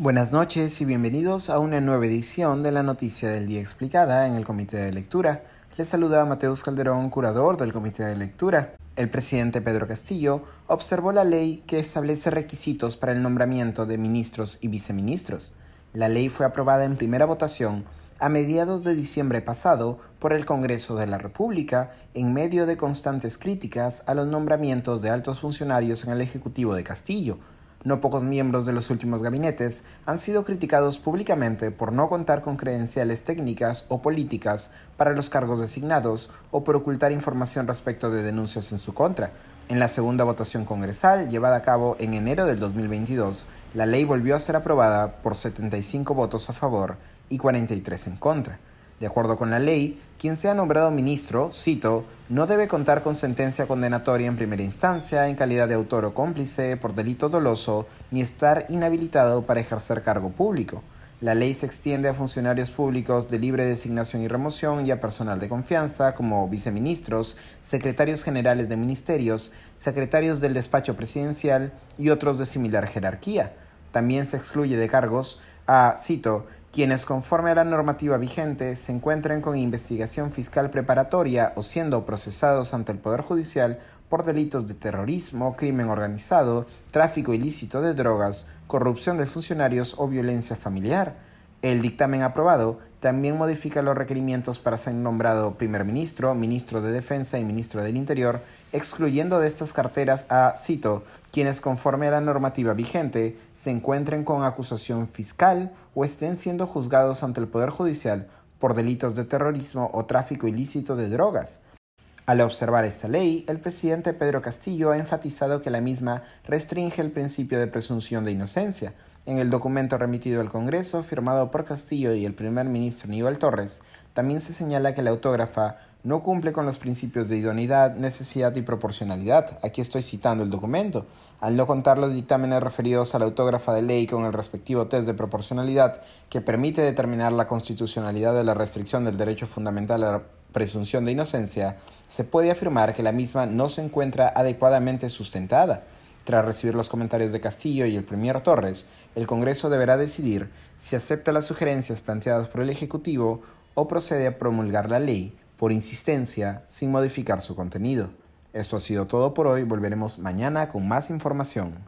Buenas noches y bienvenidos a una nueva edición de la Noticia del Día Explicada en el Comité de Lectura. Les saluda Mateus Calderón, curador del Comité de Lectura. El presidente Pedro Castillo observó la ley que establece requisitos para el nombramiento de ministros y viceministros. La ley fue aprobada en primera votación a mediados de diciembre pasado por el Congreso de la República en medio de constantes críticas a los nombramientos de altos funcionarios en el Ejecutivo de Castillo, no pocos miembros de los últimos gabinetes han sido criticados públicamente por no contar con credenciales técnicas o políticas para los cargos designados o por ocultar información respecto de denuncias en su contra. En la segunda votación congresal, llevada a cabo en enero del 2022, la ley volvió a ser aprobada por 75 votos a favor y 43 en contra. De acuerdo con la ley, quien sea nombrado ministro, cito, no debe contar con sentencia condenatoria en primera instancia en calidad de autor o cómplice por delito doloso ni estar inhabilitado para ejercer cargo público. La ley se extiende a funcionarios públicos de libre designación y remoción y a personal de confianza como viceministros, secretarios generales de ministerios, secretarios del despacho presidencial y otros de similar jerarquía. También se excluye de cargos a, cito, quienes conforme a la normativa vigente se encuentren con investigación fiscal preparatoria o siendo procesados ante el Poder Judicial por delitos de terrorismo, crimen organizado, tráfico ilícito de drogas, corrupción de funcionarios o violencia familiar. El dictamen aprobado también modifica los requerimientos para ser nombrado primer ministro, ministro de Defensa y ministro del Interior, excluyendo de estas carteras a, cito, quienes conforme a la normativa vigente se encuentren con acusación fiscal o estén siendo juzgados ante el Poder Judicial por delitos de terrorismo o tráfico ilícito de drogas. Al observar esta ley, el presidente Pedro Castillo ha enfatizado que la misma restringe el principio de presunción de inocencia, en el documento remitido al Congreso, firmado por Castillo y el primer ministro Aníbal Torres, también se señala que la autógrafa no cumple con los principios de idoneidad, necesidad y proporcionalidad. Aquí estoy citando el documento. Al no contar los dictámenes referidos a la autógrafa de ley con el respectivo test de proporcionalidad que permite determinar la constitucionalidad de la restricción del derecho fundamental a la presunción de inocencia, se puede afirmar que la misma no se encuentra adecuadamente sustentada. Tras recibir los comentarios de Castillo y el Premier Torres, el Congreso deberá decidir si acepta las sugerencias planteadas por el Ejecutivo o procede a promulgar la ley por insistencia sin modificar su contenido. Esto ha sido todo por hoy, volveremos mañana con más información.